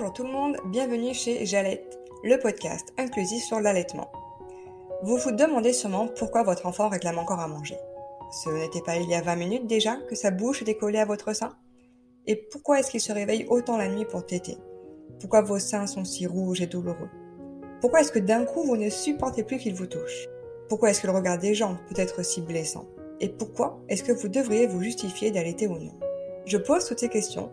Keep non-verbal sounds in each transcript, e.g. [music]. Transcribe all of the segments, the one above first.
Bonjour tout le monde, bienvenue chez Jalette, le podcast inclusif sur l'allaitement. Vous vous demandez sûrement pourquoi votre enfant réclame encore à manger. Ce n'était pas il y a 20 minutes déjà que sa bouche était collée à votre sein? Et pourquoi est-ce qu'il se réveille autant la nuit pour téter? Pourquoi vos seins sont si rouges et douloureux? Pourquoi est-ce que d'un coup vous ne supportez plus qu'il vous touche? Pourquoi est-ce que le regard des gens peut être si blessant? Et pourquoi est-ce que vous devriez vous justifier d'allaiter ou non? Je pose toutes ces questions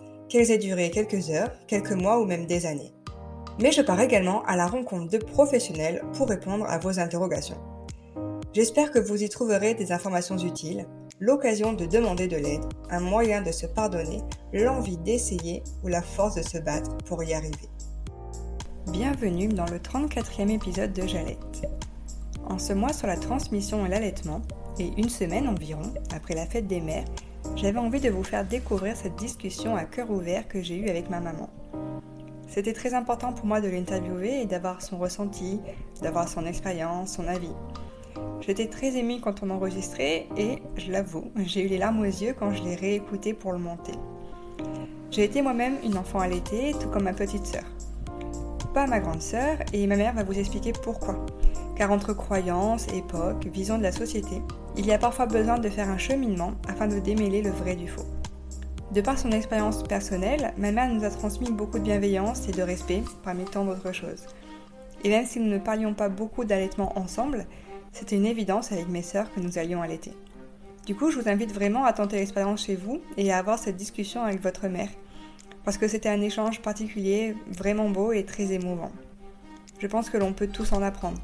qu'elles aient duré quelques heures, quelques mois ou même des années. Mais je pars également à la rencontre de professionnels pour répondre à vos interrogations. J'espère que vous y trouverez des informations utiles, l'occasion de demander de l'aide, un moyen de se pardonner, l'envie d'essayer ou la force de se battre pour y arriver. Bienvenue dans le 34e épisode de Jalette. En ce mois sur la transmission et l'allaitement, et une semaine environ après la fête des mères, j'avais envie de vous faire découvrir cette discussion à cœur ouvert que j'ai eue avec ma maman. C'était très important pour moi de l'interviewer et d'avoir son ressenti, d'avoir son expérience, son avis. J'étais très émue quand on enregistrait et, je l'avoue, [laughs] j'ai eu les larmes aux yeux quand je l'ai réécouté pour le monter. J'ai été moi-même une enfant allaitée, tout comme ma petite sœur. Pas ma grande sœur, et ma mère va vous expliquer pourquoi. Car entre croyances, époques, vision de la société, il y a parfois besoin de faire un cheminement afin de démêler le vrai du faux. De par son expérience personnelle, ma mère nous a transmis beaucoup de bienveillance et de respect parmi tant d'autres choses. Et même si nous ne parlions pas beaucoup d'allaitement ensemble, c'était une évidence avec mes sœurs que nous allions allaiter. Du coup, je vous invite vraiment à tenter l'expérience chez vous et à avoir cette discussion avec votre mère, parce que c'était un échange particulier, vraiment beau et très émouvant. Je pense que l'on peut tous en apprendre.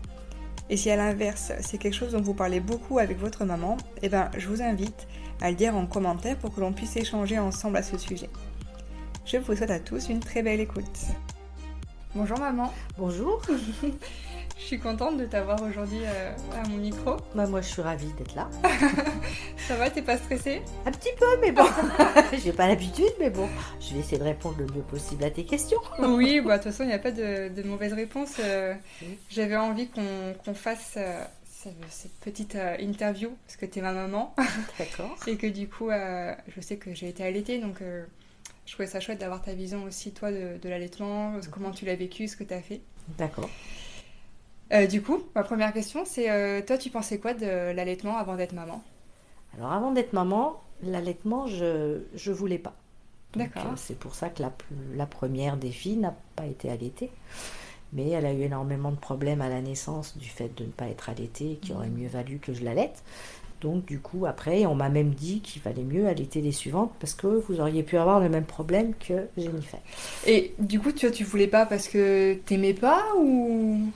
Et si à l'inverse, c'est quelque chose dont vous parlez beaucoup avec votre maman, eh ben, je vous invite à le dire en commentaire pour que l'on puisse échanger ensemble à ce sujet. Je vous souhaite à tous une très belle écoute. Bonjour maman. Bonjour. [laughs] je suis contente de t'avoir aujourd'hui euh, à mon micro. Bah moi je suis ravie d'être là. [laughs] Ça va, t'es pas stressée? Un petit peu, mais bon. [laughs] J'ai pas l'habitude, mais bon. Je vais essayer de répondre le mieux possible à tes questions. oui, [laughs] bah de toute façon, il n'y a pas de, de mauvaise réponse. Euh, j'avais envie qu'on fasse euh, cette petite interview parce que tu es ma maman. D'accord. Et que du coup, je sais que j'ai été allaitée, donc je trouvais ça chouette d'avoir ta vision aussi, toi, de, de l'allaitement, comment tu l'as vécu, ce que tu as fait. D'accord. Euh, du coup, ma première question, c'est euh, toi, tu pensais quoi de l'allaitement avant d'être maman? Alors, avant d'être maman, l'allaitement, je ne voulais pas. D'accord. Euh, c'est pour ça que la, la première des filles n'a pas été allaitée. Mais elle a eu énormément de problèmes à la naissance du fait de ne pas être allaitée, qui aurait mmh. mieux valu que je l'allaite. Donc du coup, après, on m'a même dit qu'il valait mieux allaiter les suivantes parce que vous auriez pu avoir le même problème que Jennifer. Et du coup, tu, tu voulais pas parce que t'aimais pas ou?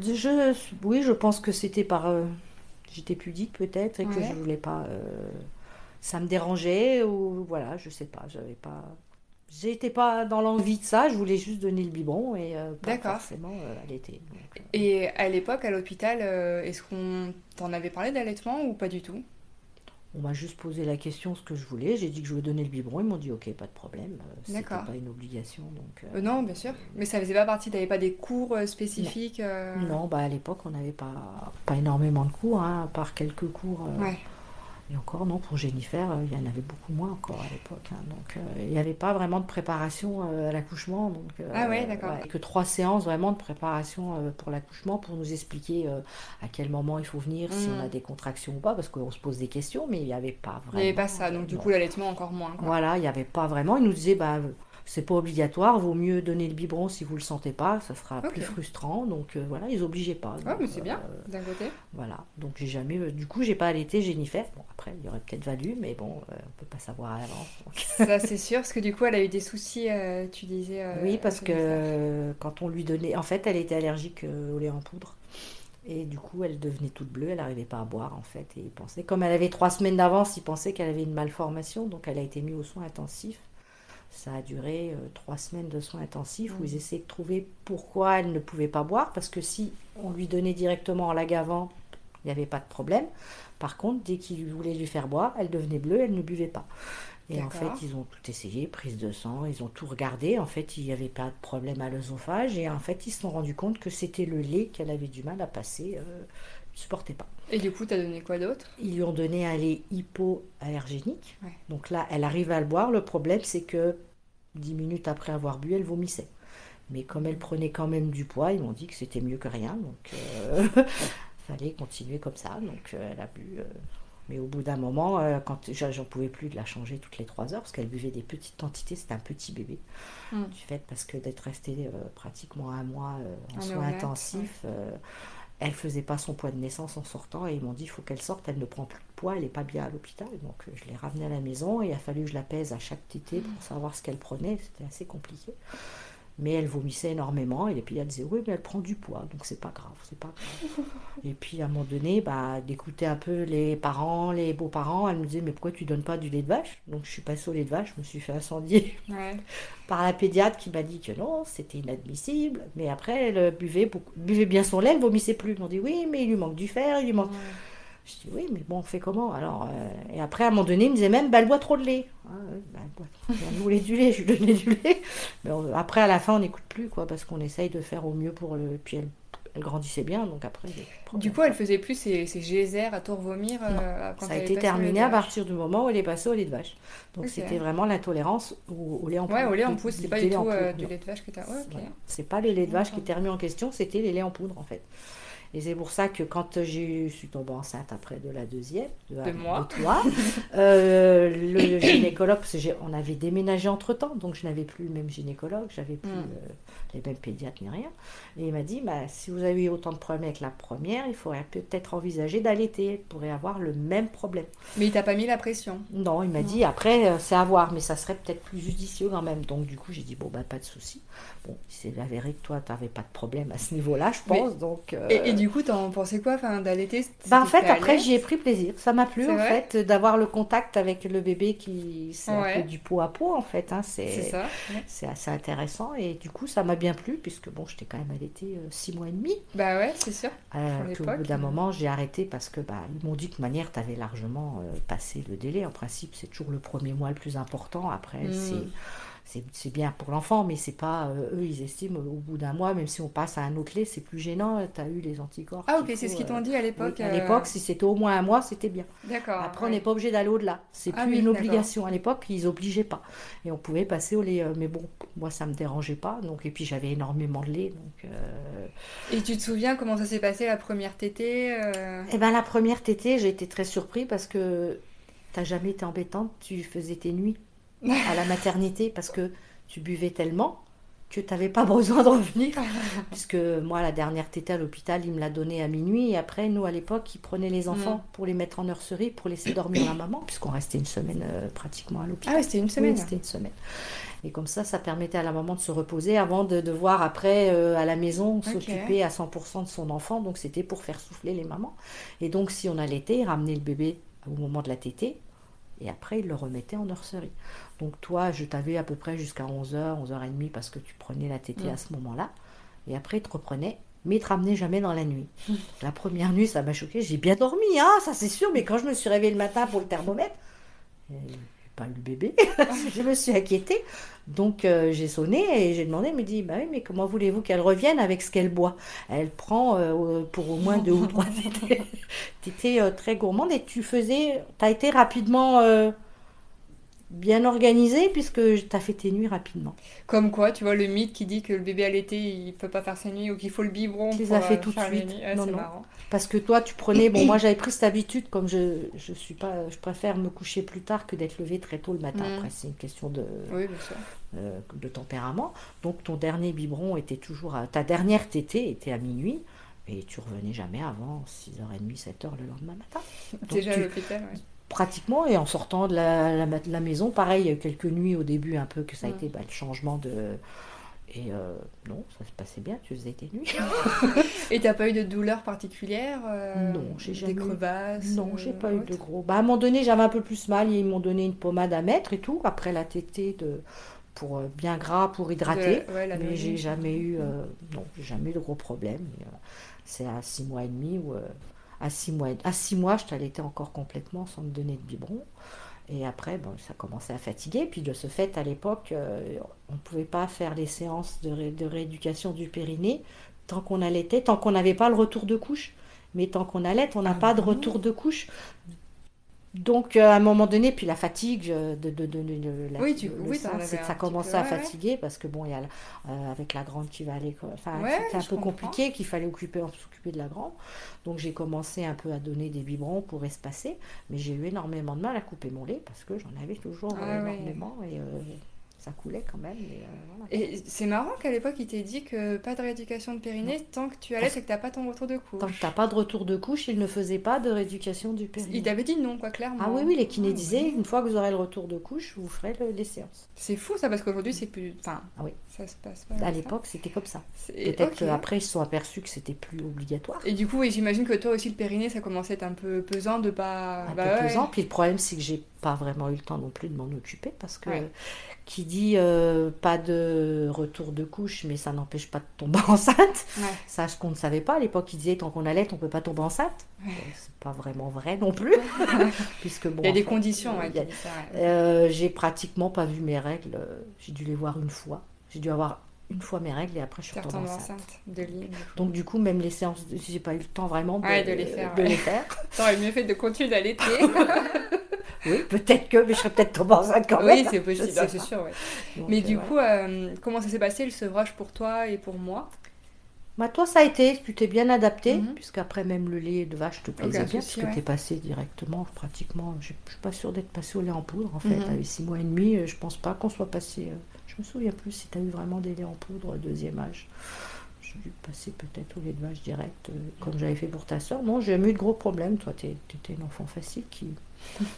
Je, Oui, je pense que c'était par... Euh, j'étais pudique peut-être et que je voulais pas... Euh, ça me dérangeait ou voilà, je sais pas, j'avais pas... J'étais pas dans l'envie de ça, je voulais juste donner le biberon et euh, pas forcément allaiter. Et à l'époque, à l'hôpital, est-ce qu'on t'en avait parlé d'allaitement ou pas du tout? On m'a juste posé la question ce que je voulais, j'ai dit que je voulais donner le biberon, ils m'ont dit ok, pas de problème, c'était pas une obligation. donc. non, bien sûr, mais ça faisait pas partie, t'avais pas des cours spécifiques Non, bah à l'époque on n'avait pas, pas énormément de cours, hein, à part quelques cours. Ouais et encore, non, pour Jennifer, euh, il y en avait beaucoup moins encore à l'époque. Hein. donc, euh, il n'y avait pas vraiment de préparation euh, à l'accouchement. Donc, ah ouais, d'accord. que trois séances vraiment de préparation pour l'accouchement pour nous expliquer à quel moment il faut venir, si on a mm. des contractions ou pas, parce qu'on se pose des questions, mais il n'y avait pas vraiment. Il n'y avait pas ça, donc du coup, l'allaitement encore moins. Voilà, il n'y avait pas vraiment. Il nous disait, bah, c'est pas obligatoire, vaut mieux donner le biberon si vous le sentez pas, ça sera plus frustrant. Donc euh, voilà, ils obligeaient pas. Ah, mais c'est bien, euh, d'un côté. Voilà, donc j'ai jamais, euh, du coup, j'ai pas allaité Jennifer. Bon, après, il y aurait peut-être valu, mais bon, on peut pas savoir à l'avance. Ça, c'est sûr, parce que du coup, elle a eu des soucis, tu disais. oui, parce que quand on lui donnait, en fait, elle était allergique au lait en poudre. Et du coup, elle devenait toute bleue, elle n'arrivait pas à boire en fait. Et il pensait, comme elle avait trois semaines d'avance, il pensait qu'elle avait une malformation, donc elle a été mise aux soins intensifs. Ça a duré euh, trois semaines de soins intensifs où ils essayaient de trouver pourquoi elle ne pouvait pas boire, parce que si on lui donnait directement en la gavant, il n'y avait pas de problème. Par contre, dès qu'il voulait lui faire boire, elle devenait bleue, elle ne buvait pas. Et en fait, ils ont tout essayé, prise de sang, ils ont tout regardé. En fait, il n'y avait pas de problème à l'œsophage. Et en fait, ils se sont rendus compte que c'était le lait qu'elle avait du mal à passer, euh, supportait pas. Et du coup, t'as donné quoi d'autre? Ils lui ont donné un lait hypoallergénique. Ouais. Donc là, elle arrive à le boire. Le problème, c'est que dix minutes après avoir bu, elle vomissait. Mais comme elle prenait quand même du poids, ils m'ont dit que c'était mieux que rien. Donc, euh, [laughs] fallait continuer comme ça. Donc, euh, elle a bu. euh, mais au bout d'un moment, euh, quand j'en pouvais plus de la changer toutes les trois heures, parce qu'elle buvait des petites quantités, c'était un petit bébé. Mm. Du fait, parce que d'être restée pratiquement un mois en soins intensifs, elle faisait pas son poids de naissance en sortant et ils m'ont dit il faut qu'elle sorte, elle ne prend plus de poids, elle n'est pas bien à l'hôpital. Donc euh, je l'ai ramenée à la maison et il a fallu que je la pèse à chaque tétée pour savoir ce qu'elle prenait. C'était assez compliqué. Mais elle vomissait énormément et puis elle disait oui mais elle prend du poids donc c'est pas grave, c'est pas grave. [laughs] et puis à un moment donné, bah, d'écouter un peu les parents, les beaux-parents, elle me disait mais pourquoi tu donnes pas du lait de vache? Donc je suis passée au lait de vache, je me suis fait incendier [laughs] Ouais. par la pédiatre qui m'a dit que non, c'était inadmissible. Mais après, elle buvait, beaucoup- buvait bien son lait, elle vomissait plus. Ils m'ont dit oui, mais il lui manque du fer, il lui manque. Je dis oui, mais bon, on fait comment alors euh, Et après, à un moment donné, il me disait même, bah, elle boit trop de lait. Ah, bah, elle, boit... elle voulait du lait, je lui donnais du lait. Mais on- après, à la fin, on n'écoute plus, quoi, parce qu'on essaye de faire au mieux pour le. Puis elle, elle grandissait bien, donc après. Du coup, elle faisait plus ses, ses geysers à tout revomir euh, quand Ça a été terminé à partir du moment où elle est passée au lait de vache. Donc c'était vraiment l'intolérance au, au lait en poudre. Ouais, au lait en c'était du pas du tout euh, du lait de vache que t'as. Ouais, ok. Voilà. C'est pas le lait de vache qui était remis en question, c'était les laits en poudre en fait. Et c'est pour ça que quand je suis tombée enceinte après de la deuxième, de, De moi. de toi, euh, le, le [coughs] gynécologue, parce que j'ai- on avait déménagé entre temps, donc je n'avais plus le même gynécologue, j'avais plus Mm. euh, les mêmes pédiatres ni rien. Et il m'a dit, bah, si vous avez eu autant de problèmes avec la première, il faudrait peut-être envisager d'allaiter, elle pourrait avoir le même problème. Mais il t'a pas mis la pression? Non, il m'a dit après, euh, c'est à voir, mais ça serait peut-être plus judicieux quand même. Donc, du coup, j'ai dit, bon, bah, pas de souci. Bon, il s'est avéré que toi, tu n'avais pas de problème à ce niveau-là, je Mais- pense. Donc, euh, Et, et du coup, t'en pensais quoi enfin, d'allaiter bah, en fait, après, j'y ai pris plaisir. Ça m'a plu, en fait, d'avoir le contact avec le bébé qui. C'est un Ouais. peu du pot à pot, en fait. hein, C'est ouais. assez intéressant. Et du coup, ça m'a bien plu, puisque bon, j'étais quand même allaitée euh, six mois et demi. Bah ouais, c'est sûr. Euh, l'époque, bout d'un euh. moment, j'ai arrêté parce que bah, ils m'ont dit que manière, tu avais largement euh, passé le délai. En principe, c'est toujours le premier mois le plus important. Après, Mm. c'est c'est bien pour l'enfant, mais c'est pas euh, eux, ils estiment au bout d'un mois, même si on passe à un autre lait, c'est plus gênant. Tu as eu les anticorps. Ah, ok, c'est ce qu'ils euh, t'ont dit à oui, l'époque. à euh, l'époque, si c'était au moins un mois, c'était bien. D'accord. Après, on n'est pas obligé d'aller au-delà. C'est Ah plus oui, une obligation. À l'époque, ils obligeaient pas. Et on pouvait passer au lait. euh, Mais bon, moi, ça me dérangeait pas. Donc, et puis, j'avais énormément de lait. Donc, euh, Et tu te souviens comment ça s'est passé la première tétée euh, Eh ben la première tétée, j'ai été très surpris parce que t'as jamais été embêtante. Tu faisais tes nuits à la maternité parce que tu buvais tellement que tu n'avais pas [laughs] besoin de revenir. [laughs] Puisque moi, la dernière tétée à l'hôpital, il me l'a donnée à minuit. Et après, nous, à l'époque, ils prenaient les enfants Mm. pour les mettre en nurserie, pour laisser dormir la maman, puisqu'on restait une semaine euh, pratiquement à l'hôpital. Ah c'était une Oui, semaine. c'était une semaine. Et comme ça, ça permettait à la maman de se reposer avant de devoir après euh, à la maison s'occuper à 100% de son enfant. Donc c'était pour faire souffler les mamans. Et donc si on allaitait, ramener le bébé au moment de la tétée. Et après, il le remettait en nurserie. Donc toi, je t'avais à peu près jusqu'à 11h, 11h30 parce que tu prenais la tétée Mm. à ce moment-là. Et après, il te reprenait. Mais il te ramenait jamais dans la nuit. [laughs] La première nuit, ça m'a choqué. J'ai bien dormi, hein, ça c'est sûr. Mais quand je me suis réveillée le matin pour le thermomètre, euh, pas bébé. [laughs] je me suis inquiétée. Donc euh, j'ai sonné et j'ai demandé, elle me dit, bah oui, mais comment voulez-vous qu'elle revienne avec ce qu'elle boit? Elle prend euh, pour au moins deux ou trois. [laughs] Tu étais très gourmande et tu faisais, tu as été rapidement euh, bien organisée puisque tu as fait tes nuits rapidement. Comme quoi, tu vois, le mythe qui dit que le bébé à l'été, il peut pas faire ses nuits ou qu'il faut le biberon Tu les pour as fait euh, tout de suite. nuits. Non, non. marrant. Parce que toi, tu prenais, bon, [clears throat] moi j'avais pris cette habitude, comme je, je suis pas, je préfère me coucher plus tard que d'être levée très tôt le matin. Mm. Après, c'est une question de, Oui, bien sûr. euh, de tempérament. Donc ton dernier biberon était toujours à, ta dernière tétée était à minuit et tu revenais jamais avant 6h30, 7h le lendemain matin. Donc, Déjà à l'hôpital, ouais. Pratiquement, et en sortant de la, la, de la maison, pareil, il y a eu quelques nuits au début un peu que ça a Mm. été bah, le changement de... Et euh, non, ça se passait bien, tu faisais tes nuits. [laughs] Et t'as pas eu de douleur particulière euh, Non, j'ai jamais Des crevasses Non, euh, j'ai pas eu de gros. Bah, à un moment donné, j'avais un peu plus mal. Ils m'ont donné une pommade à mettre et tout. Après la tétée de, pour euh, bien gras pour hydrater. De- ouais, la mais j'ai jamais eu, euh, non, jamais eu de gros problèmes. Et, euh, c'est à six mois et demi ou à six mois, à six mois, je t'allaitais encore complètement sans me donner de biberon. Et après, bon, ça commençait à fatiguer. Puis de ce fait, à l'époque, euh, on ne pouvait pas faire les séances de, ré- de rééducation du périnée tant qu'on allaitait, tant qu'on n'avait pas le retour de couche. Mais tant qu'on allait, on n'a Ah pas de retour de couche. Donc, euh, à un moment donné, puis la fatigue euh, de, de, de- de- la- Oui, tu- le oui, ça commençait à ouais, ouais. fatiguer parce que bon, il y a euh, avec la grande qui va l'école, enfin, Ouais, c'était un peu comprends. compliqué, qu'il fallait occuper, s'occuper de la grande. Donc j'ai commencé un peu à donner des biberons pour espacer, mais j'ai eu énormément de mal à couper mon lait parce que j'en avais toujours Ah énormément et euh, ça coulait quand même. mais, euh, voilà. Et c'est marrant qu'à l'époque, il t'ait dit que pas de rééducation de périnée tant que tu allais, c'est que t'as pas ton retour de couche. Tant que t'as pas de retour de couche, il ne faisait pas de rééducation du périnée. Il t'avait dit non, quoi, clairement. Ah oui, oui, les kinés Ah, disaient, une fois que vous aurez le retour de couche, vous ferez le- les séances. C'est fou ça, parce qu'aujourd'hui, c'est plus. Enfin, Ah oui. ça se passe pas. À l'époque, c'était comme ça. Peut-être ok. qu'après, ils se sont aperçus que c'était plus obligatoire. Et du coup, oui, j'imagine que toi aussi, le périnée, ça commençait à être un peu pesant de pas. un bah peu ouais. pesant. Puis le problème, c'est que j'ai pas vraiment eu le temps non plus de m'en occuper parce que Ouais. qui dit euh, pas de retour de couche, mais ça n'empêche pas de tomber [laughs] enceinte. Ouais. Ça, ce qu'on ne savait pas à l'époque, ils disaient tant qu'on allait, on peut pas tomber enceinte. Ouais. C'est pas vraiment vrai non plus, [laughs] puisque bon. Il y a des fait, conditions, euh, ouais, il a- euh, j'ai pratiquement pas vu mes règles. J'ai dû les voir une fois. J'ai dû avoir une fois mes règles et après je suis retombée enceinte. enceinte de ligne. du coup. Donc du coup, même les séances, j'ai pas eu le temps vraiment de, Ouais, de les faire, de ouais. les faire. [laughs] T'aurais mieux fait de continuer d'allaiter. [laughs] Oui, peut-être que, mais je serais peut-être tombée enceinte quand même. oui, c'est possible, ah, c'est sûr, ouais. Donc, Mais euh, du coup, euh, comment ça s'est passé le sevrage pour toi et pour moi? Bah, toi, ça a été, tu t'es bien adapté, Mhm. puisqu'après même le lait de vache te plaisait Aucun bien, puisque ouais. t'es passé directement, pratiquement. Je je suis pas sûre d'être passé au lait en poudre, en fait. Mhm. Avec six mois et demi, euh, je pense pas qu'on soit passé. euh, me souviens plus si tu as eu vraiment des laits en poudre deuxième âge. J'ai dû passer peut-être au lait de vache direct, euh, comme j'avais fait pour ta soeur. Non, j'ai jamais eu de gros problèmes. Toi, tu étais une enfant facile qui.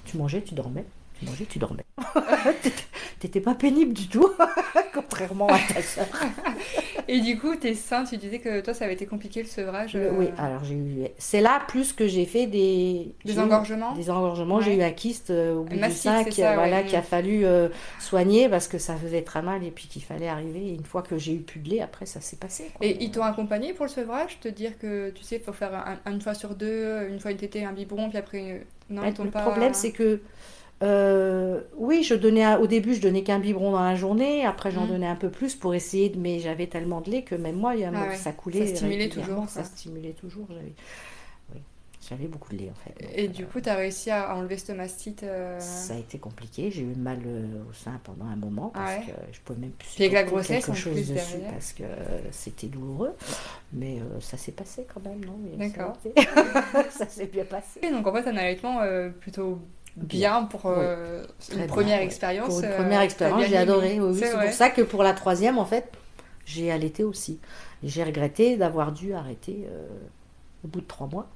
Tu mangeais, tu dormais. Tu mangeais, tu dormais. [laughs] T'étais pas pénible du tout, [laughs] contrairement à ta soeur. [laughs] Et du coup, tes seins, tu disais que toi, ça avait été compliqué le sevrage. Euh, euh, Oui, alors j'ai eu. C'est là plus que j'ai fait des. Des eu engorgements Des engorgements. Ouais. J'ai eu un kyste euh, au bout du sein qui, ça, voilà, ouais. qui a fallu euh, soigner parce que ça faisait très mal et puis qu'il fallait arriver. Et une fois que j'ai eu plus de lait, après ça s'est passé. quoi. Et ils t'ont accompagné pour le sevrage? Te dire que, tu sais, il faut faire un- une fois sur deux, une fois une tétée, un biberon, puis après... Non, Ouais, ils t'ont le pas... problème, c'est que. Euh, oui, je donnais au début, je donnais qu'un biberon dans la journée. Après, j'en Mhm. donnais un peu plus pour essayer de. Mais j'avais tellement de lait que même moi, il y a- Ah ouais. ça coulait. Ça stimulait toujours, Ça stimulait toujours. J'avais, oui, j'avais beaucoup de lait en fait. Donc, Et euh, du coup, t'as réussi à enlever ce mastite euh, Ça a été compliqué. J'ai eu mal euh, au sein pendant un moment parce Ah ouais. que je pouvais même plus Puis avec la grossesse, quelque chose plus, dessus derrière. parce que euh, c'était douloureux. Mais euh, ça s'est passé quand même, non? Mais D'accord. [laughs] ça s'est bien passé. Et donc en fait, un allaitement euh, plutôt bien pour euh, une première expérience. Pour une euh, première expérience, j'ai adoré. Oui, C'est pour ça que pour la troisième, en fait, j'ai allaité aussi. J'ai regretté d'avoir dû arrêter euh, au bout de trois mois.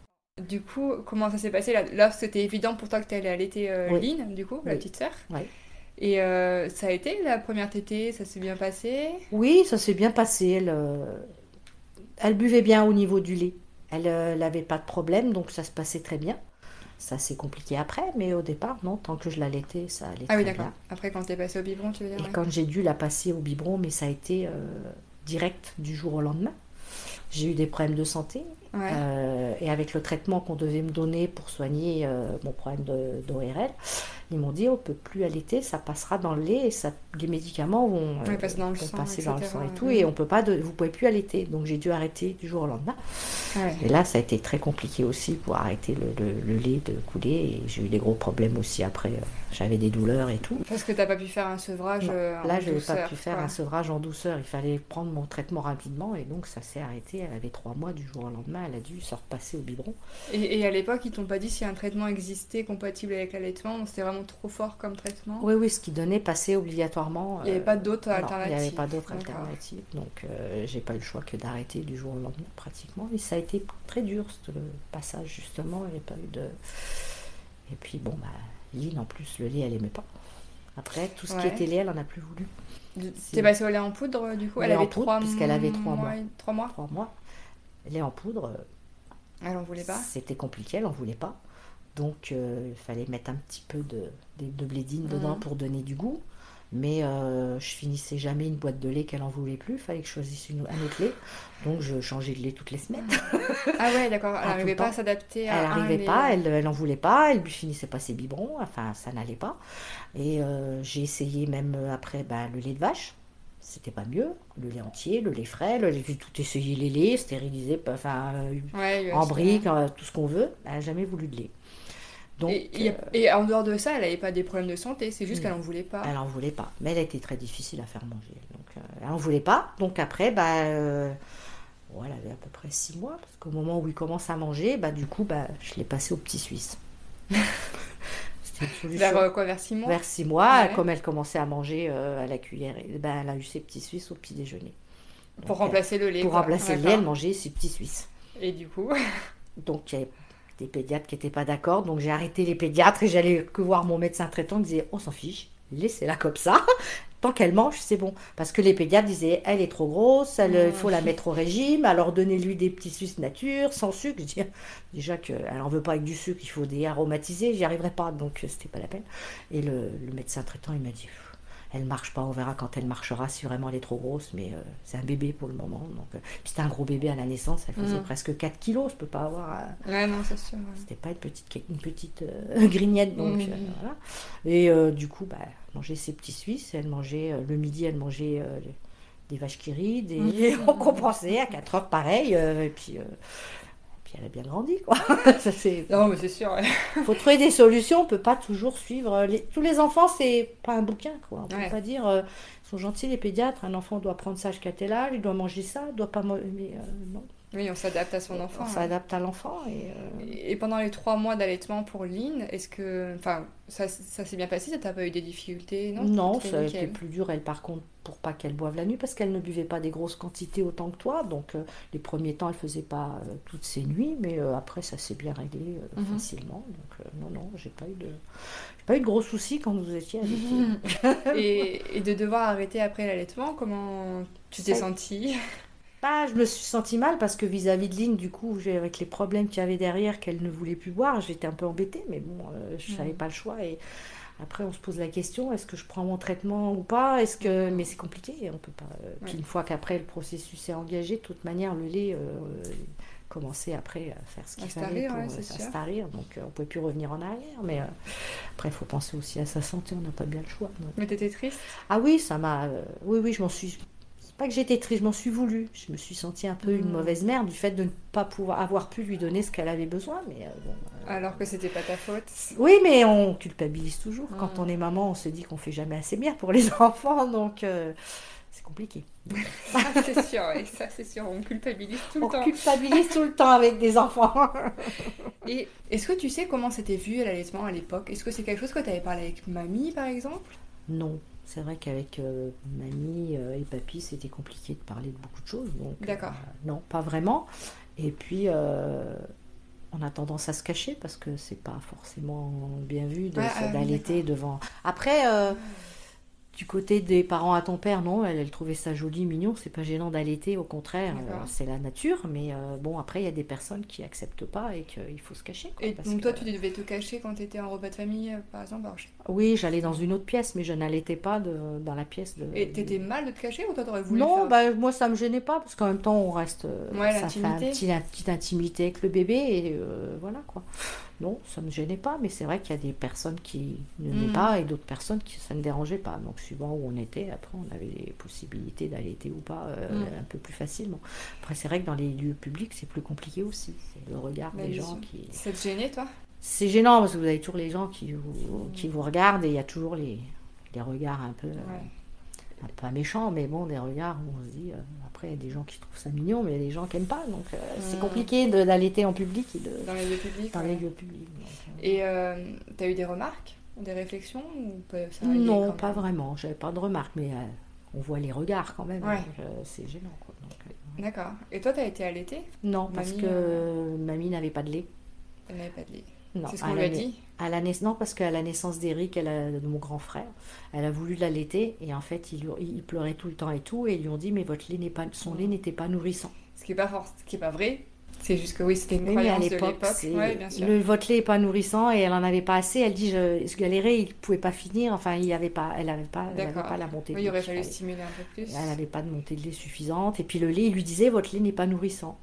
Du coup, comment ça s'est passé? Là, là, c'était évident pour toi que tu allais allaiter euh, Oui. Lynn, du coup, la petite sœur. Et euh, ça a été la première tétée, ça s'est bien passé? Oui, ça s'est bien passé. Elle, elle buvait bien au niveau du lait. Elle n'avait pas de problème, donc ça se passait très bien. Ça s'est compliqué après, mais au départ, non, tant que je l'allaitais, ça allait Ah oui, très d'accord. bien. Après, quand t'es passé au biberon, tu veux dire Et ouais. quand j'ai dû la passer au biberon, mais ça a été euh, direct du jour au lendemain. J'ai eu des problèmes de santé. Ouais. euh, et avec le traitement qu'on devait me donner pour soigner euh, mon problème d'ORL, ils m'ont dit on peut plus allaiter, ça passera dans le lait et ça, les médicaments vont, Ouais, passer dans le vont sang, passer dans le etc., sang et tout, et on peut pas, de, vous pouvez plus allaiter. Donc j'ai dû arrêter du jour au lendemain. Et là, ça a été très compliqué aussi pour arrêter le, le- le lait de couler. Et j'ai eu des gros problèmes aussi après. euh, J'avais des douleurs et tout. Parce que t'as pas pu faire un sevrage Non. euh, en Là, je pas pu faire quoi. un sevrage en douceur. Il fallait prendre mon traitement rapidement et donc ça s'est arrêté. Elle avait trois mois du jour au lendemain. Elle a dû se repasser au biberon. Et, et à l'époque, ils t'ont pas dit si un traitement existait compatible avec l'allaitement, c'était vraiment trop fort comme traitement. Oui, oui, ce qui donnait passait obligatoirement. Il n'y avait euh, pas d'autres alternatives. Il n'y avait pas d'autre D'accord. alternative. Donc, euh, j'ai pas eu le choix que d'arrêter du jour au lendemain, pratiquement. Et ça a été très dur, ce passage, justement. Il n'y pas eu de. Et puis, bon, bah, Lynn, en plus, le lait, elle aimait pas. Après, tout ce qui était lait, elle en a plus voulu. T'es passé au lait en poudre, du coup? Elle lait avait poudre, trois puisqu'elle avait trois mois. Trois mois? Trois mois. Lait en poudre, euh, Elle en voulait pas? c'était compliqué, elle en voulait pas. Donc, euh, il fallait mettre un petit peu de, de, de blédine dedans Mhm. pour donner du goût. Mais euh, je finissais jamais une boîte de lait qu'elle en voulait plus. Il fallait que je choisisse une, un autre lait. Donc je changeais de lait toutes les semaines. [laughs] Ah ouais, d'accord. Elle Ah, n'arrivait le pas à s'adapter à Elle n'arrivait pas, elle, elle en voulait pas, elle lui finissait pas ses biberons, enfin ça n'allait pas. Et euh, j'ai essayé même euh, après bah, le lait de vache, c'était pas mieux, le lait entier, le lait frais, le- j'ai tout essayé les laits, stérilisé, pas- enfin Ouais, en briques, tout ce qu'on veut, elle n'a jamais voulu de lait. Donc Et, euh, et en dehors de ça, elle n'avait pas des problèmes de santé, c'est juste Mm. qu'elle en voulait pas. elle en voulait pas, mais elle était très difficile à faire manger. Donc euh, elle en voulait pas, donc après bah euh, bon, elle avait à peu près six mois, parce qu'au moment où il commence à manger, bah du coup bah je l'ai passé au petit Suisse. [laughs] C'était une solution. Vers euh, quoi, vers 6 mois Vers six mois, Ouais. comme elle commençait à manger à la cuillère, et ben, elle a eu ses petits Suisses au petit déjeuner. Pour remplacer le lait. Pour quoi. remplacer le lait, elle mangeait ses petits Suisses. Et du coup, [laughs] Donc il y avait des pédiatres qui n'étaient pas d'accord, donc j'ai arrêté les pédiatres et j'allais que voir mon médecin traitant qui disait on s'en fiche, laissez-la comme ça. [laughs] Tant qu'elle mange, c'est bon. Parce que les pédiatres disaient, elle est trop grosse, elle- il faut la mettre au régime, alors donnez-lui des petits suisses nature, sans sucre. Je dis, déjà qu'elle n'en veut pas avec du sucre, il faut des aromatiser, j'y arriverai pas, donc c'était pas la peine. Et le, le médecin traitant, il m'a dit, elle marche pas, on verra quand elle marchera, si vraiment elle est trop grosse, mais euh, c'est un bébé pour le moment. Donc, euh, puis c'était un gros bébé à la naissance, elle faisait Mhm. presque 4 kilos, je peux pas avoir... euh, ouais, non, c'est sûr. ouais. c'était pas une petite, une petite euh, [laughs] grignette, donc euh, voilà. Et du coup, bah, elle mangeait ses petits Suisses. Elle mangeait, le midi, elle mangeait des vaches qui rident. Et Mhm. [laughs] on compensait à 4 heures pareil. et puis, puis elle a bien grandi, quoi. [laughs] Ça, c'est- Non, mais c'est sûr. ouais. [laughs] faut trouver des solutions. On peut pas toujours suivre. les- Tous les enfants, c'est pas un bouquin, quoi. On peut Ouais. pas dire. euh, ils sont gentils, les pédiatres. Un enfant doit prendre ça jusqu'à tel âge, il doit manger ça, il doit pas. Mais euh, non. Oui, on s'adapte à son enfant. on s'adapte à l'enfant. Et, euh, Et pendant les trois mois d'allaitement pour Lynn, est-ce que. Enfin, ça, ça s'est bien passé? Ça t'a pas eu des difficultés Non, Non, ça a été plus dur, elle, par contre, pour pas qu'elle boive la nuit, parce qu'elle ne buvait pas des grosses quantités autant que toi. Donc, euh, les premiers temps, elle faisait pas euh, toutes ses nuits, mais après, ça s'est bien réglé Mhm. facilement. Donc, non, non, j'ai pas eu de, pas eu de gros soucis quand vous étiez avec [laughs] et, et de devoir arrêter après l'allaitement, comment tu t'es sentie? Bah, je me suis sentie mal parce que vis-à-vis de Lynn, du coup, avec les problèmes qu'il y avait derrière, qu'elle ne voulait plus boire, j'étais un peu embêtée, mais bon, euh, je n'avais pas le choix. Et après, on se pose la question est-ce que je prends mon traitement ou pas? Est-ce que mais c'est compliqué, on peut pas. euh, Puis Ouais. une fois qu'après le processus est engagé, de toute manière, le lait euh, commençait après à faire ce qu'il fallait pour ouais, euh, c'est à sûr. se tarir. Donc, euh, on pouvait plus revenir en arrière. Mais après, il faut penser aussi à sa santé. On n'a pas bien le choix. donc. Mais t'étais triste? Ah oui, ça m'a. oui, oui, je m'en suis. Pas que j'étais triste, je m'en suis voulu. Je me suis sentie un peu une Mm. mauvaise mère du fait de ne pas pouvoir avoir pu lui donner ce qu'elle avait besoin. Mais euh, bon, euh, alors que c'était pas ta faute. oui, mais on culpabilise toujours. Quand Mm. on est maman, on se dit qu'on fait jamais assez bien pour les [laughs] enfants, donc euh, c'est compliqué. Ça, c'est sûr, ouais, ça c'est sûr, on culpabilise tout le On temps. culpabilise tout le temps avec des enfants. [laughs] Et est-ce que tu sais comment c'était vu l'allaitement à l'époque? Est-ce que c'est quelque chose que tu avais parlé avec mamie par exemple? Non, c'est vrai qu'avec euh, mamie euh, et papy, c'était compliqué de parler de beaucoup de choses. euh, D'accord. non, pas vraiment. Et puis, on a tendance à se cacher parce que c'est pas forcément bien vu de Ouais, ah devant. Après, du côté des parents à ton père, non, elle, elle trouvait ça joli, mignon. C'est pas gênant d'allaiter, au contraire, euh, c'est la nature. Mais euh, bon, après, il y a des personnes qui acceptent pas et qu'il faut se cacher. quoi, Et parce donc toi tu devais te cacher quand tu étais en repas de famille euh, par exemple alors, je- Oui, j'allais dans une autre pièce, mais je n'allaitais pas de- dans la pièce de. Et t'étais mal de te cacher ou toi t'aurais voulu Non, faire... bah, moi ça me gênait pas parce qu'en même temps on reste, Ouais, ça fait un l'intimité. petit, une petite intimité avec le bébé et euh, voilà quoi. Non, ça me gênait pas, mais c'est vrai qu'il y a des personnes qui n'aimaient Mm. pas et d'autres personnes qui ça ne dérangeait pas. Donc suivant où on était, après on avait les possibilités d'allaiter ou pas euh, Mm. un peu plus facilement. Après c'est vrai que dans les lieux publics c'est plus compliqué aussi. C'est le regard Bah, des gens sûr. qui. Ça te gênait toi? C'est gênant parce que vous avez toujours les gens qui vous, qui vous regardent et il y a toujours les, les regards un peu. euh, Ouais. Un- pas méchants, mais bon, des regards où on se dit. euh, après, il y a des gens qui trouvent ça mignon, mais il y a des gens qui n'aiment pas. Donc, euh, c'est Mm. compliqué de- d'allaiter en public et de, Dans les lieux publics dans ouais. les lieux publics. donc, euh. Et euh, t'as eu des remarques Des réflexions ou pas, ça allait non, pas vraiment. J'avais pas de remarques, mais on voit les regards quand même. Ouais. c'est gênant. D'accord. Et toi t'as été allaitée? Non, parce Mamie, que mamie n'avait pas de lait. Elle n'avait pas de lait. Non, C'est ce à qu'on lui a dit? À la naissance, non, parce qu'à la naissance d'Eric, de mon grand frère, elle a voulu l'allaiter et en fait, il, il pleurait tout le temps et tout, et ils lui ont dit mais votre lait n'est pas, son lait n'était pas nourrissant. Ce qui est pas force, ce qui est pas vrai. C'est juste que oui, c'était une Oui, mais à croyance de l'époque, Ouais, le votre lait est pas nourrissant et elle en avait pas assez. Elle dit je, je galérais, il pouvait pas finir. Enfin, il y avait pas, elle avait pas, elle avait pas la montée de Oui, il lait aurait fallu stimuler un peu plus. Elle n'avait pas de montée de lait suffisante. Et puis le lait, il lui disait votre lait n'est pas nourrissant.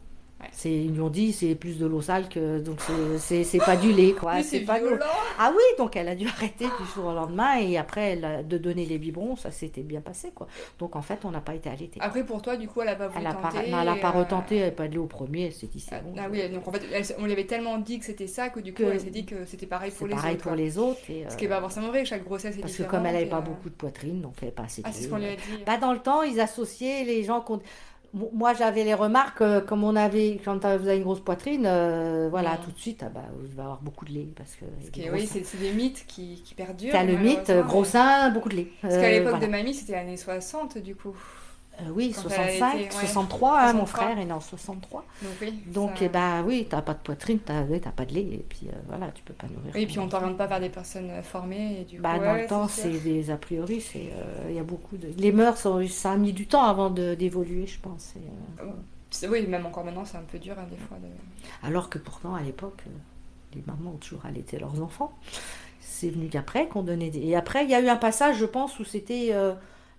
C'est, ils lui ont dit c'est plus de l'eau sale que donc c'est- pas du lait quoi. Oui, c'est pas de- violent. Ah oui, donc elle a dû [laughs] arrêter du jour au lendemain et après elle de donner les biberons, ça s'était bien passé quoi. Donc en fait on n'a pas été allaité. Après, pour toi, du coup, elle a pas voulu Elle a pas, tenter. non, elle a pas euh, retenté, elle n'a pas de lait au premier, elle s'est dit c'est Ah, bon. ah oui, donc en fait, elle- on lui avait tellement dit que c'était ça que du coup, Que- elle s'est dit que c'était pareil pour les pareil autres. pour quoi. les autres. Et, Ce qui est euh, pas forcément vrai, chaque grossesse est parce que comme elle n'avait pas euh, beaucoup de poitrine, donc elle n'avait pas assez de Ah, c'est ce qu'on lui euh, a dit. Bah, dans le temps, ils associaient les gens qu'on. Mo- Moi, j'avais les remarques, euh, comme on avait, quand vous avez une grosse poitrine, euh, voilà, Mm. tout de suite, ah bah, vous allez avoir beaucoup de lait. Parce que, Parce que oui, c'est des mythes qui, qui perdurent. T'as le mythe, gros sein, beaucoup de lait. Parce qu'à Euh, l'époque voilà. de mamie, c'était l'année 60, du coup. Euh, oui, quand elle a 65, été, ouais. 63, hein, mon 63. frère est né en 63. Donc oui. Donc, ça- eh ben, oui, t'as pas de poitrine, t'as oui, t'as pas de lait, et puis euh, voilà, tu peux pas nourrir. Oui, ton puis on enfant. t'oriente pas vers des personnes euh, formées. Et du Bah, coup, dans ouais, le temps, c'est des a priori, euh, il y a beaucoup de. Les mœurs, ça a mis du temps avant de- d'évoluer, je pense. et, C'est- Oui, même encore maintenant, c'est un peu dur hein, des fois. de- Alors que pourtant, à l'époque, les mamans ont toujours allaité leurs enfants. C'est venu qu'après qu'on donnait des. Et après, il y a eu un passage, je pense, où c'était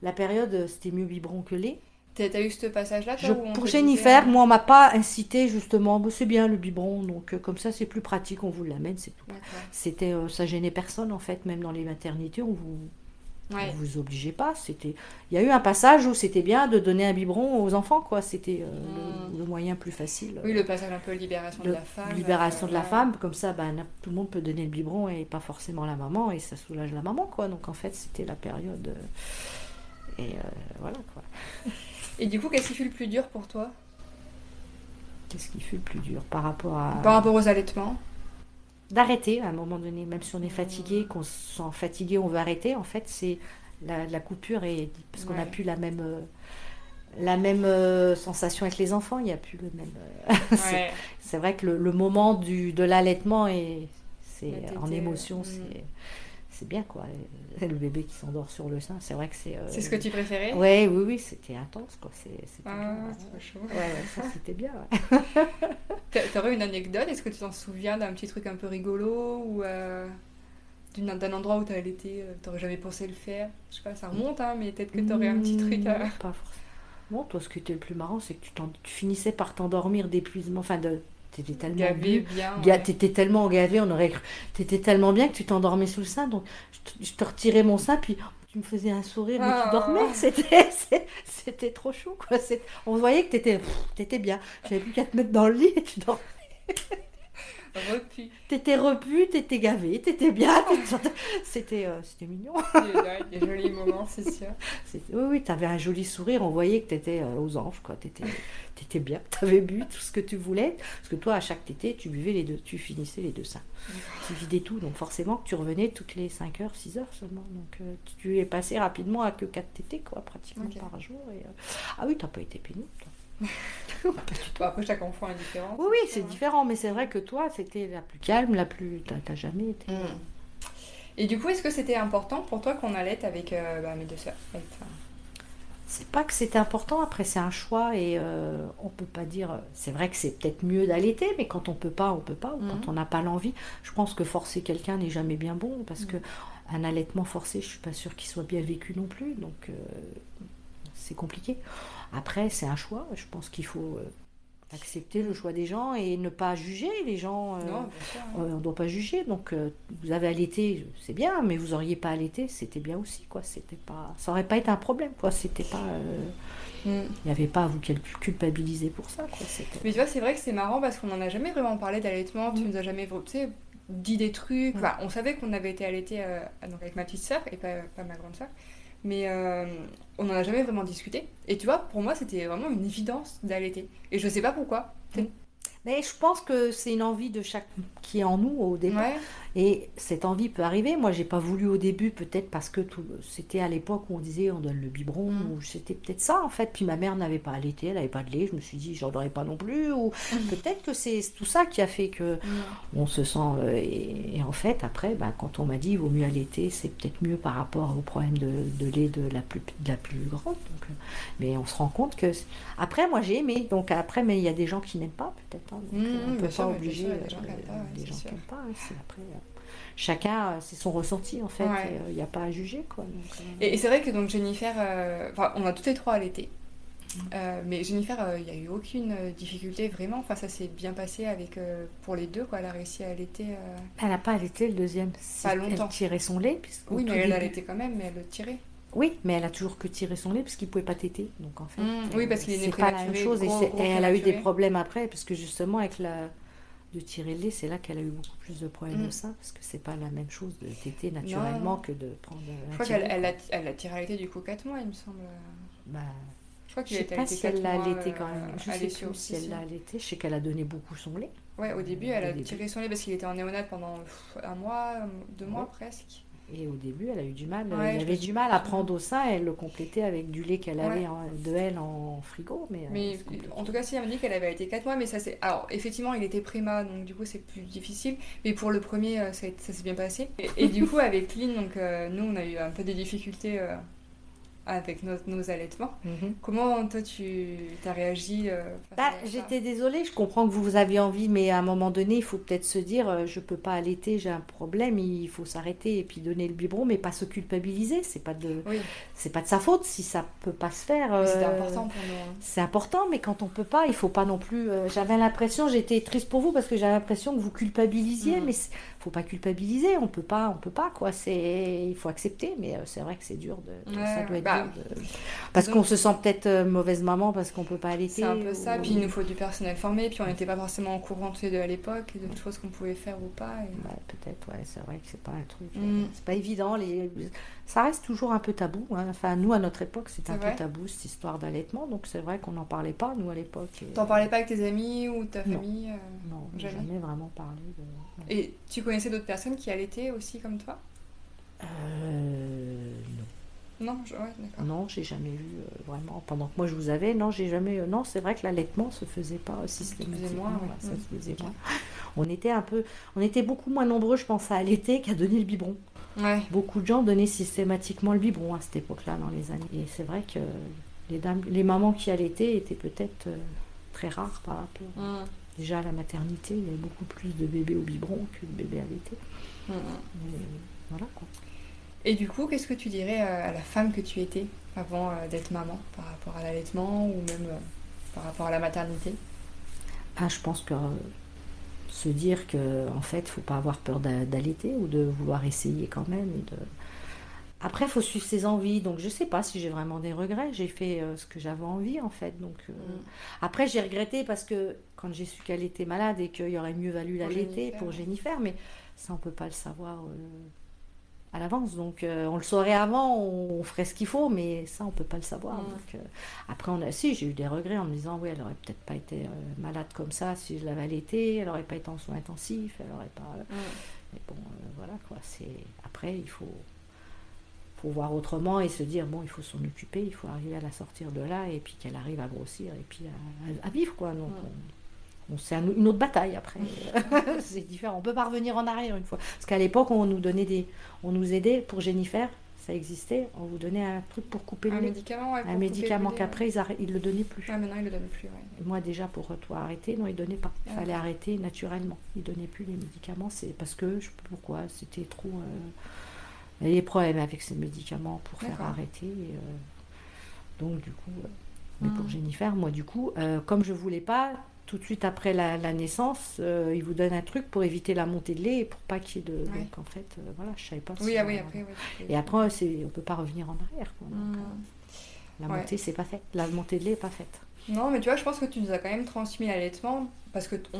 la période, euh, c'était mieux biberon que lait. T'as eu ce passage-là pour Jennifer, moi, on m'a pas incité justement. Bah, c'est bien le biberon, donc euh, comme ça, c'est plus pratique. On vous l'amène, c'est tout. C'était, euh, ça gênait personne en fait, même dans les maternités, on vous, Ouais. on vous obligeait pas. C'était, il y a eu un passage où c'était bien de donner un biberon aux enfants, quoi. C'était euh, Mm. le, le moyen plus facile. Oui, le passage un peu libération de la femme. libération de la femme, comme ça, ben, tout le monde peut donner le biberon et pas forcément la maman, et ça soulage la maman, quoi. Donc en fait, c'était la période. Et euh, voilà, quoi. [laughs] Et du coup, qu'est-ce qui fut le plus dur pour toi? Qu'est-ce qui fut le plus dur? Par rapport à. Par rapport aux allaitements? D'arrêter à un moment donné, même si on est fatigué, qu'on se sent fatigué, on veut arrêter. En fait, c'est la, la coupure et parce qu'on n'a Ouais. plus la même. euh, la même euh, sensation avec les enfants, il n'y a plus le même. euh, [laughs] c'est- Ouais. C'est vrai que le, le moment du, de l'allaitement est c'est en émotion, mm. c'est c'est bien quoi. Et Le bébé qui s'endort sur le sein, c'est vrai que c'est. euh, C'est ce que tu préférais? Ouais, oui, oui, c'était intense quoi. C'est- C'était Ah, bien, trop chaud. Ouais, ouais, ça c'était bien. ouais. [laughs] [laughs] T'a- T'aurais une anecdote? Est-ce que tu t'en souviens d'un petit truc un peu rigolo ou euh, d'un endroit où t'as euh, t'aurais jamais pensé le faire? Je sais pas, ça remonte, hein, mais peut-être que t'aurais un petit truc à. Pas forcément. Bon, toi, ce qui était le plus marrant, c'est que tu, tu finissais par t'endormir d'épuisement. Enfin, de, t'étais tellement Gavé bu, bien. ga- ouais. T'étais tellement gavé, on aurait cru. T'étais tellement bien que tu t'endormais sous le sein. Donc, je te, je te retirais mon sein, puis tu me faisais un sourire, mais Ah. tu dormais. [laughs] C'était, c'était trop chou, quoi. C'est- On voyait que t'étais, pff, t'étais bien. J'avais plus qu'à te mettre dans le lit et tu dormais. [laughs] Repu. T'étais repu, t'étais gavé, t'étais bien. [laughs] C'était, euh, c'était mignon. Des jolis moments, c'est sûr. [laughs] Oui, oui, t'avais un joli sourire, on voyait que t'étais euh, aux anges, quoi. T'étais, bien, t'avais bu tout ce que tu voulais. Parce que toi, à chaque tété, tu buvais les deux, tu finissais les deux seins. Tu vidais tout, donc forcément que tu revenais toutes les 5 heures, 6 heures seulement. Donc euh, tu es passé rapidement à que 4 tétés, quoi, pratiquement par jour. Et, Ah oui, t'as pas été pénible. toi. [laughs] Après, chaque enfant est différent. Oui, c'est différent, mais c'est vrai que toi, c'était la plus calme, la plus. T'as, jamais été. Mm. Et du coup, est-ce que c'était important pour toi qu'on allaite avec euh, bah, mes deux sœurs avec, C'est pas que c'était important, après c'est un choix et euh, on peut pas dire. C'est vrai que c'est peut-être mieux d'allaiter, mais quand on peut pas, on peut pas. Ou quand on n'a pas l'envie, je pense que forcer quelqu'un n'est jamais bien bon parce que un allaitement forcé, je suis pas sûre qu'il soit bien vécu non plus, donc euh, c'est compliqué. Après, c'est un choix. Je pense qu'il faut euh, accepter le choix des gens et ne pas juger les gens. euh, Non, hein. euh, on ne doit pas juger. Donc, euh, vous avez allaité, c'est bien, mais vous auriez pas allaité, c'était bien aussi, quoi. C'était pas, ça aurait pas été un problème, quoi. C'était pas, euh, Mm. il n'y avait pas à vous culpabiliser pour ça, quoi. Mais tu vois, c'est vrai que c'est marrant parce qu'on n'en a jamais vraiment parlé d'allaitement. Tu Mm. nous as jamais tu dit des trucs. Mm. Enfin, on savait qu'on avait été allaité donc avec ma petite sœur et pas, pas ma grande sœur. Mais euh, on n'en a jamais vraiment discuté. Et tu vois, pour moi, c'était vraiment une évidence d'allaiter. Et je sais pas pourquoi. Mais je pense que c'est une envie de chaque qui est en nous au départ. Ouais. Et cette envie peut arriver. Moi, j'ai pas voulu au début, peut-être parce que tout, c'était à l'époque où on disait on donne le biberon, Mm. ou c'était peut-être ça en fait. Puis ma mère n'avait pas allaité, elle n'avait pas de lait. Je me suis dit, j'en aurais pas non plus. Ou Mm. peut-être que c'est tout ça qui a fait que on se sent. euh, et, et en fait, après, bah, quand on m'a dit il vaut mieux allaiter, c'est peut-être mieux par rapport au problème de, de lait de la plus, de la plus grande. Donc, euh, mais on se rend compte que. Après, moi j'ai aimé. Donc après, mais il y a des gens qui n'aiment pas peut-être. hein. euh, on peut pas obliger sûr, il y a des gens euh, qui aiment pas, ouais, des c'est qui n'aiment pas. hein. C'est après. euh, chacun, euh, c'est son ressenti en fait. Ouais. et, euh, Il n'y a pas à juger quoi. donc, euh, Et, et c'est vrai que donc Jennifer, euh, enfin, on a toutes les trois allaité. Euh, mais Jennifer, euh, il n'y a eu aucune euh, difficulté vraiment. Enfin, ça s'est bien passé avec euh, pour les deux. Quoi. Elle a réussi à allaiter. euh, Elle n'a pas allaité le deuxième. Pas Elle longtemps. tirait son lait. Oui, mais elle début- allaitait quand même, mais elle le tirait. Oui, mais elle a toujours que tiré son lait parce qu'il pouvait pas téter. Donc en fait, Mm, oui, parce qu'il est né c'est pas la même chose. Et, gros- et elle a eu des problèmes après parce que justement avec la de tirer le lait, c'est là qu'elle a eu beaucoup plus de problèmes Mm. au sein parce que c'est pas la même chose de téter naturellement Non. que de prendre. Je crois qu'elle elle a, elle a tiré allaité du coup 4 mois, il me semble. Bah, Je crois qu'il sais pas si elle 4 l'a allaité quand même. euh, Je sais plus si elle l'a allaité. Je sais qu'elle a donné beaucoup son lait. Ouais, au début, elle a tiré son lait parce qu'il était en néonate pendant un mois, deux mois presque. Et au début, elle a eu du mal. Ouais, elle avait du mal à prendre au sein. Elle le complétait avec du lait qu'elle Ouais. avait en- de elle en frigo. Mais, euh, Mais en tout cas, si elle m'a dit qu'elle avait été 4 mois, mais ça c'est. Alors, effectivement, il était préma, donc du coup, c'est plus difficile. Mais pour le premier, euh, ça, s'est bien passé. Et, et du [laughs] coup, avec Lynn, donc, euh, nous, on a eu un peu des difficultés euh, avec nos, nos allaitements. Mhm. Comment toi, tu as réagi euh, Bah, j'étais désolée, je comprends que vous aviez envie, mais à un moment donné, il faut peut-être se dire, euh, je peux pas allaiter, j'ai un problème, il faut s'arrêter et puis donner le biberon, mais pas se culpabiliser. C'est pas de, Oui, c'est pas de sa faute si ça peut pas se faire. mais c'était euh, important pour nous. hein. C'est important, mais quand on peut pas, il faut pas non plus. euh, j'avais l'impression, j'étais triste pour vous parce que j'avais l'impression que vous culpabilisiez, Mhm. mais c'est- faut pas culpabiliser. On peut pas, on peut pas quoi. C'est, il faut accepter, mais c'est vrai que c'est dur de. Ouais, ça doit être bah, de- Parce qu'on se sent peut-être euh, mauvaise maman parce qu'on peut pas allaiter. C'est un peu ça, ou- puis il nous faut du personnel formé, puis on n'était pas forcément au courant de à l'époque, de choses qu'on pouvait faire ou pas. et- peut-être, ouais, c'est vrai que c'est pas un truc. euh, Mm. C'est pas évident. Les... Ça reste toujours un peu tabou. hein. Enfin, nous, à notre époque, c'était C'est un vrai peu tabou, cette histoire d'allaitement. Donc, c'est vrai qu'on n'en parlait pas, nous, à l'époque. et- T'en parlais pas avec tes amis ou ta Non. famille euh, Non, Jamais? jamais vraiment parlé de. non. Et tu connaissais d'autres personnes qui allaitaient aussi comme toi? Euh, non. Non, je... ouais, d'accord. Non, j'ai jamais vu euh, vraiment. Pendant que moi je vous avais, non, j'ai jamais. euh, non, c'est vrai que l'allaitement se faisait pas systématiquement. moins, ouais. ouais, ça Mm. se faisait Ok. moins. On était un peu, on était beaucoup moins nombreux, je pense, à allaiter qu'à donner le biberon. Ouais. Beaucoup de gens donnaient systématiquement le biberon à cette époque-là, dans les années. Et c'est vrai que les dames, les mamans qui allaitaient étaient peut-être euh, très rares par rapport. Mm. Déjà à la maternité, il y avait beaucoup plus de bébés au biberon que de bébés allaités. Mm, mm. Voilà quoi. Et du coup, qu'est-ce que tu dirais euh, à la femme que tu étais avant euh, d'être maman par rapport à l'allaitement ou même euh, par rapport à la maternité? Ah, je pense que se dire que en fait, faut pas avoir peur d'a- d'allaiter ou de vouloir essayer quand même. de... Après, il faut suivre ses envies. Donc, je sais pas si j'ai vraiment des regrets. J'ai fait euh, ce que j'avais envie en fait. Donc, euh, Mm. après, j'ai regretté parce que quand j'ai su qu'elle était malade et qu'il aurait mieux valu l'allaiter pour. Jennifer, mais ça, on peut pas le savoir euh, à l'avance. Donc, euh, on le saurait avant, on, ferait ce qu'il faut, mais ça, on peut pas le savoir. Donc, euh, après, on a, si, j'ai eu des regrets en me disant, oui, elle aurait peut-être pas été euh, malade comme ça si je l'avais allaitée, elle aurait pas été en soins intensifs, elle aurait pas. Mais bon, voilà quoi. C'est après, il faut, faut voir autrement et se dire bon, il faut s'en occuper, il faut arriver à la sortir de là et puis qu'elle arrive à grossir et puis à, à- à vivre quoi. Donc, on- on- c'est un- une autre bataille après. [laughs] c'est différent. On peut pas revenir en arrière une fois. Parce qu'à l'époque, on nous donnait des, on nous aidait pour Jennifer, ça existait. On vous donnait un truc pour couper Un le médicament, ouais, Un médicament qu'après ils, ils le donnaient plus. Ouais, maintenant, ils le donnent plus, ouais. Moi déjà pour toi arrêter, non, il donnait pas. Il Ah. fallait arrêter naturellement. Il donnait plus les médicaments. C'est parce que je sais pas pourquoi, c'était trop. Euh... Il y avait des problèmes avec ces médicaments pour faire arrêter. et, euh, Donc du coup, euh, mais pour Mhm. Jennifer, moi du coup, euh, comme je voulais pas, tout de suite après la, la naissance, euh, il vous donne un truc pour éviter la montée de lait et pour pas qu'il y ait de. Ouais. Donc en fait, euh, voilà, je savais pas. Oui, si, ah oui, après, peux- Et après, on peut pas revenir en arrière. quoi. Donc, Mm. euh, la Ouais. montée, c'est pas fait. La montée de lait est pas faite. Non, mais tu vois, je pense que tu nous as quand même transmis l'allaitement parce que on-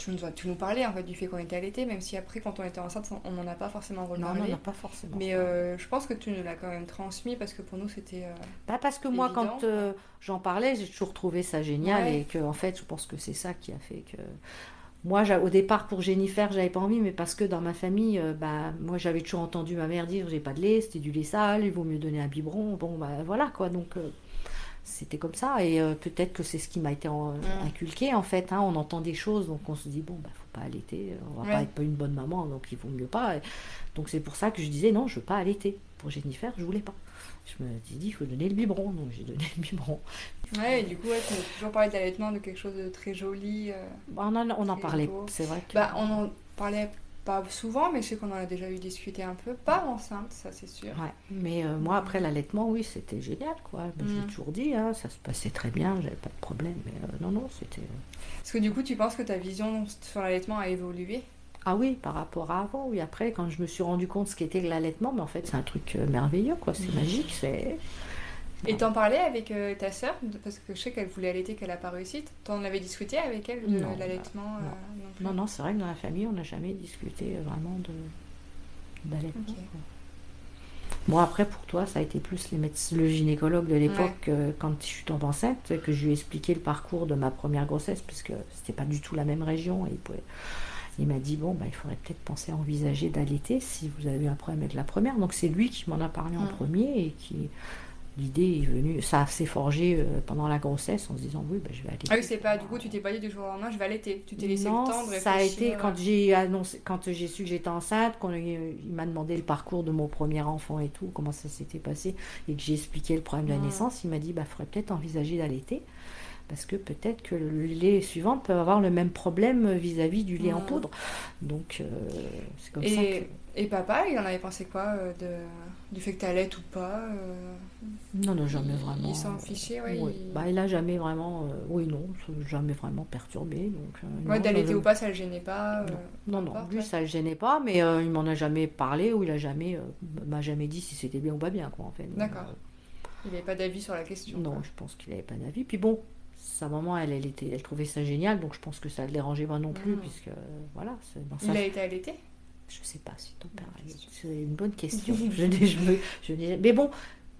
tu, nous, as- tu nous parlais en fait du fait qu'on était allaité, même si après, quand on était enceinte, on n'en a pas forcément Non, reparlé. non, non, pas forcément. mais euh, je pense que tu nous l'as quand même transmis parce que pour nous, c'était. euh, Pas parce que moi, quand euh, j'en parlais, j'ai toujours trouvé ça génial Ouais. et que, en fait, je pense que c'est ça qui a fait que. moi, au départ, pour Jennifer, j'avais pas envie, mais parce que dans ma famille, bah, moi, j'avais toujours entendu ma mère dire j'ai pas de lait, c'était du lait sale, il vaut mieux donner un biberon. Bon, bah voilà quoi. Donc, c'était comme ça. Et euh, peut-être que c'est ce qui m'a été inculqué en fait. Hein. on entend des choses, donc on se dit bon, bah, faut pas allaiter, on va pas être pas une bonne maman, donc il vaut mieux pas. Donc, c'est pour ça que je disais non, je veux pas allaiter. Pour Jennifer, je voulais pas. Je me suis dit, il faut donner le biberon, donc j'ai donné le biberon. Ouais, et du coup, ouais, tu as toujours parlé d'allaitement, de quelque chose de très joli. Euh, bah, on, en, on en parlait, c'est vrai. Que... Bah, on en parlait pas souvent, mais je sais qu'on en a déjà eu discuté un peu. Pas enceinte, ça c'est sûr. Ouais, mais euh, moi, après l'allaitement, oui, c'était génial, quoi. J'ai mm. toujours dit, hein, ça se passait très bien, j'avais pas de problème. Mais euh, non, non, c'était. Est-ce que du coup, tu penses que ta vision sur l'allaitement a évolué? Ah oui, par rapport à avant, oui. Après, quand je me suis rendu compte ce qu'était l'allaitement, mais en fait, c'est un truc merveilleux, quoi. C'est mm. magique, c'est. Et t'en parlais avec euh, ta sœur Parce que je sais qu'elle voulait allaiter, qu'elle n'a pas réussi. T'en avais discuté avec elle de l'allaitement euh, non. non. c'est vrai que dans la famille, on n'a jamais discuté euh, vraiment d'allaitement. Bon, après, pour toi, ça a été plus les le gynécologue de l'époque, quand je suis tombée enceinte, que je lui ai expliqué le parcours de ma première grossesse, puisque c'était pas du tout la même région. Et il, il m'a dit bon, bah, il faudrait peut-être penser à envisager d'allaiter si vous avez eu un problème avec la première. Donc, c'est lui qui m'en a parlé en premier et qui l'idée est venue, ça s'est forgé euh, pendant la grossesse en se disant oui, ben, je vais allaiter. Ah oui, c'est pas, du coup, tu t'es pas dit du jour au lendemain, je vais allaiter. Tu t'es laissé le temps de ça a été quand j'ai annoncé, quand j'ai su que j'étais enceinte, qu'on il m'a demandé le parcours de mon premier enfant et tout, comment ça s'était passé, et que j'ai expliqué le problème de la naissance, il m'a dit, bah, faudrait peut-être envisager d'allaiter parce que peut-être que le lait suivant peut avoir le même problème vis-à-vis du lait en poudre. Donc, euh, c'est comme ça que... Et papa, il en avait pensé quoi euh, de, du fait que tu allais ou pas euh, Non, non, jamais vraiment. Il s'en fichait, oui. Il... Bah, il a jamais vraiment. oui, non, jamais vraiment perturbé. Donc, ouais, d'allaiter ou pas, ça le gênait pas Non, non, lui, ça le gênait pas, mais il m'en a jamais parlé ou il a jamais, m'a jamais dit si c'était bien ou pas bien, quoi, en fait. D'accord. il n'avait pas d'avis sur la question. Non, je pense qu'il n'avait pas d'avis. Puis bon, sa maman, elle, elle, était, elle trouvait ça génial, donc je pense que ça ne le dérangeait pas non plus, mmh. puisque voilà. Dans Il a été allaité? Je sais pas si ton père a C'est une bonne question. [laughs] je, je, je, mais bon,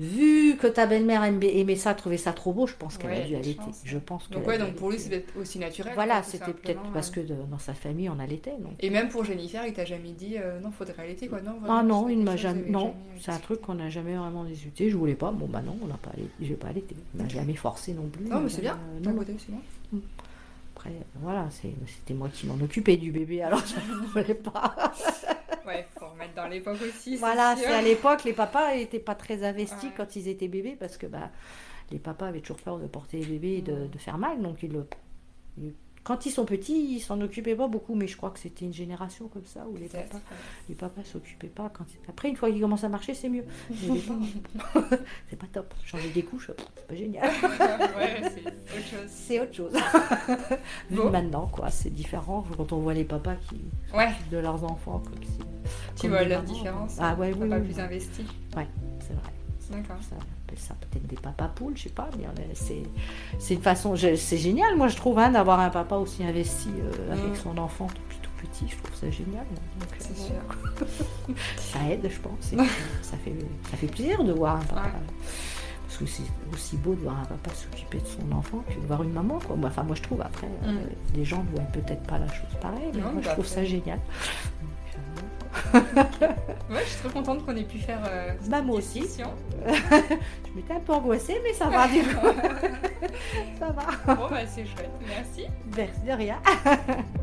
vu que ta belle-mère aimait ça, trouvait ça trop beau, je pense qu'elle a dû allaiter. Je pense donc ouais, donc pour lui c'était aussi naturel. Voilà, c'était peut-être parce que dans sa famille on allaitait. Donc. Et même pour Jennifer, il t'a jamais dit euh, non, faudrait allaiter quoi non Ah non, il m'a jamais. Non, c'est un truc qu'on n'a jamais vraiment discuté. Je voulais pas. Bon bah non, on n'a pas allaité. Je vais pas allaiter. Il m'a jamais forcé non plus. Non, mais c'est bien. Euh, non, c'est bien. Mm. Après, voilà, c'était moi qui m'en occupais du bébé, alors [laughs] je ne voulais pas. ouais, faut remettre dans l'époque aussi. Voilà, c'est à l'époque, les papas n'étaient pas très investis quand ils étaient bébés parce que bah, les papas avaient toujours peur de porter les bébés et de, de faire mal, donc ils, ils quand ils sont petits, ils s'en occupaient pas beaucoup, mais je crois que c'était une génération comme ça où les papas, les papas s'occupaient pas. Quand Après, une fois qu'ils commencent à marcher, c'est mieux. [laughs] [laughs] c'est pas top. Changer des couches, c'est pas génial. [laughs] c'est autre chose. Maintenant, quoi, c'est différent quand on voit les papas qui de leurs enfants. tu vois la différence. Ah ouais, oui, oui, plus investi. Ouais, c'est vrai. D'accord. Ça appelle ça peut-être des papas poules, je sais pas, mais c'est, c'est une façon, c'est génial, moi je trouve, hein, d'avoir un papa aussi investi euh, avec mm. son enfant depuis tout petit, je trouve ça génial. c'est sûr. [laughs] ça aide, je pense. ça, fait, ça fait plaisir de voir un papa. Parce que c'est aussi beau de voir un papa s'occuper de son enfant que de voir une maman. Quoi. Enfin, moi je trouve, après, mm. euh, les gens ne voient peut-être pas la chose pareille, mais moi je bah, trouve ça génial. Ouais, je suis trop contente qu'on ait pu faire. Euh, bah, moi aussi. [laughs] je m'étais un peu angoissée, mais ça va du coup. [laughs] ça va. Bon, bah, c'est chouette. Merci. Merci de rien. [laughs]